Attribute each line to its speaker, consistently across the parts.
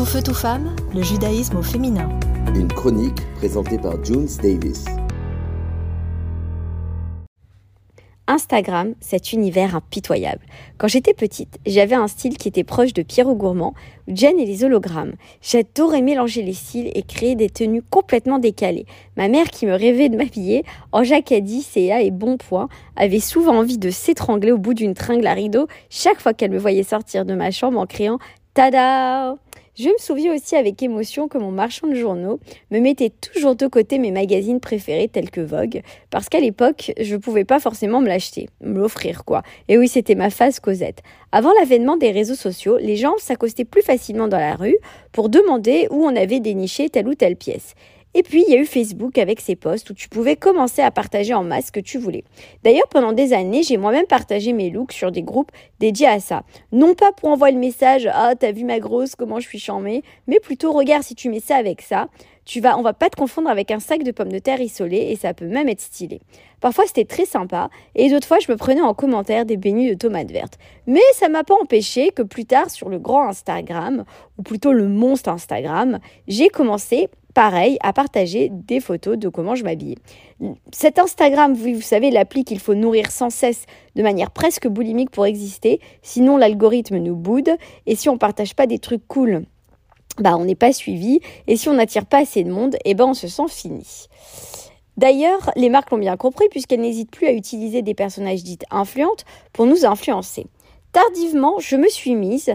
Speaker 1: Tout feu, tout femme, le judaïsme au féminin.
Speaker 2: Une chronique présentée par Junes Davis.
Speaker 3: Instagram, cet univers impitoyable. Quand j'étais petite, j'avais un style qui était proche de Pierrot Gourmand, Jen et les hologrammes. J'adorais mélanger les styles et créer des tenues complètement décalées. Ma mère, qui me rêvait de m'habiller en jacadie, CA et bon point, avait souvent envie de s'étrangler au bout d'une tringle à rideau chaque fois qu'elle me voyait sortir de ma chambre en criant Tada je me souviens aussi avec émotion que mon marchand de journaux me mettait toujours de côté mes magazines préférés tels que Vogue, parce qu'à l'époque, je ne pouvais pas forcément me l'acheter, me l'offrir quoi. Et oui, c'était ma phase Cosette. Avant l'avènement des réseaux sociaux, les gens s'accostaient plus facilement dans la rue pour demander où on avait déniché telle ou telle pièce. Et puis, il y a eu Facebook avec ses posts où tu pouvais commencer à partager en masse ce que tu voulais. D'ailleurs, pendant des années, j'ai moi-même partagé mes looks sur des groupes dédiés à ça. Non pas pour envoyer le message « Ah, t'as vu ma grosse, comment je suis charmée », mais plutôt « Regarde, si tu mets ça avec ça, tu vas, on va pas te confondre avec un sac de pommes de terre isolé et ça peut même être stylé. Parfois c'était très sympa et d'autres fois je me prenais en commentaire des beignets de tomates vertes. Mais ça m'a pas empêché que plus tard sur le grand Instagram, ou plutôt le monstre Instagram, j'ai commencé pareil, à partager des photos de comment je m'habille. Cet Instagram, vous, savez, l'appli qu'il faut nourrir sans cesse de manière presque boulimique pour exister, sinon l'algorithme nous boude, et si on partage pas des trucs cool, bah on n'est pas suivi, et si on n'attire pas assez de monde, eh ben on se sent fini. D'ailleurs, les marques l'ont bien compris puisqu'elles n'hésitent plus à utiliser des personnages dites influentes pour nous influencer. Tardivement, je me suis mise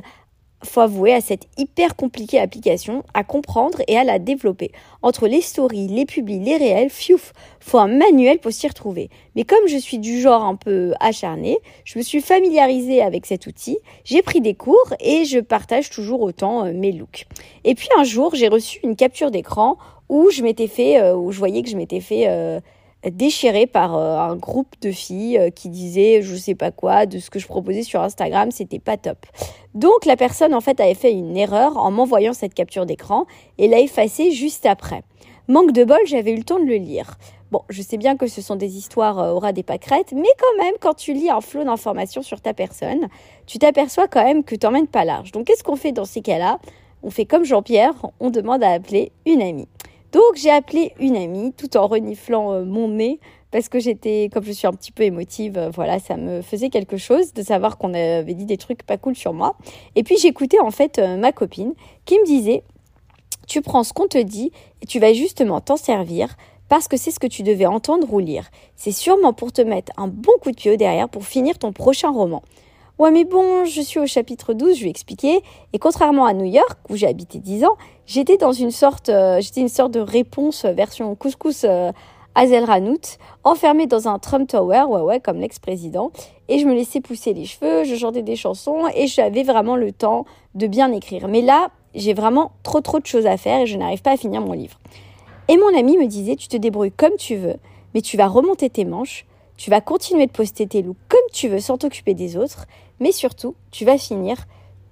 Speaker 3: faut avouer, à cette hyper compliquée application à comprendre et à la développer. Entre les stories, les publis, les réels, fiouf, faut un manuel pour s'y retrouver. Mais comme je suis du genre un peu acharné, je me suis familiarisée avec cet outil, j'ai pris des cours et je partage toujours autant euh, mes looks. Et puis un jour, j'ai reçu une capture d'écran où je m'étais fait, euh, où je voyais que je m'étais fait euh, déchirée par euh, un groupe de filles euh, qui disaient je sais pas quoi de ce que je proposais sur Instagram, c'était pas top. Donc la personne en fait avait fait une erreur en m'envoyant cette capture d'écran et l'a effacée juste après. Manque de bol, j'avais eu le temps de le lire. Bon, je sais bien que ce sont des histoires euh, aura des pâquerettes, mais quand même, quand tu lis un flot d'informations sur ta personne, tu t'aperçois quand même que t'emmènes pas large. Donc qu'est-ce qu'on fait dans ces cas-là? On fait comme Jean-Pierre, on demande à appeler une amie. Donc j'ai appelé une amie tout en reniflant euh, mon nez parce que j'étais, comme je suis un petit peu émotive, euh, voilà, ça me faisait quelque chose de savoir qu'on avait dit des trucs pas cool sur moi. Et puis j'écoutais en fait euh, ma copine qui me disait, tu prends ce qu'on te dit et tu vas justement t'en servir parce que c'est ce que tu devais entendre ou lire. C'est sûrement pour te mettre un bon coup de pied derrière pour finir ton prochain roman. Ouais, mais bon, je suis au chapitre 12, je vais expliquer. Et contrairement à New York, où j'ai habité 10 ans, j'étais dans une sorte, euh, j'étais une sorte de réponse euh, version couscous euh, Azel Ranout, enfermée dans un Trump Tower, ouais, ouais, comme l'ex-président. Et je me laissais pousser les cheveux, je chantais des chansons et j'avais vraiment le temps de bien écrire. Mais là, j'ai vraiment trop, trop de choses à faire et je n'arrive pas à finir mon livre. Et mon ami me disait, tu te débrouilles comme tu veux, mais tu vas remonter tes manches, tu vas continuer de poster tes looks comme tu veux sans t'occuper des autres, mais surtout, tu vas finir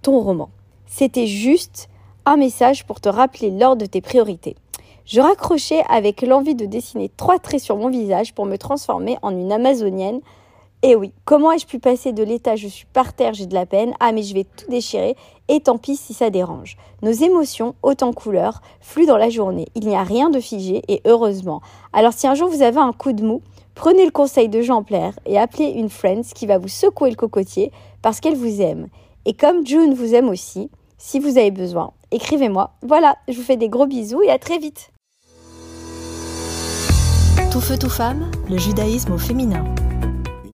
Speaker 3: ton roman. C'était juste un message pour te rappeler l'ordre de tes priorités. Je raccrochais avec l'envie de dessiner trois traits sur mon visage pour me transformer en une amazonienne. Et oui, comment ai-je pu passer de l'état je suis par terre, j'ai de la peine, ah mais je vais tout déchirer, et tant pis si ça dérange. Nos émotions, autant couleurs, fluent dans la journée. Il n'y a rien de figé, et heureusement. Alors si un jour vous avez un coup de mou, Prenez le conseil de Jean Plaire et appelez une friend qui va vous secouer le cocotier parce qu'elle vous aime. Et comme June vous aime aussi, si vous avez besoin, écrivez-moi. Voilà, je vous fais des gros bisous et à très vite.
Speaker 1: Tout feu, tout femme, le judaïsme au féminin.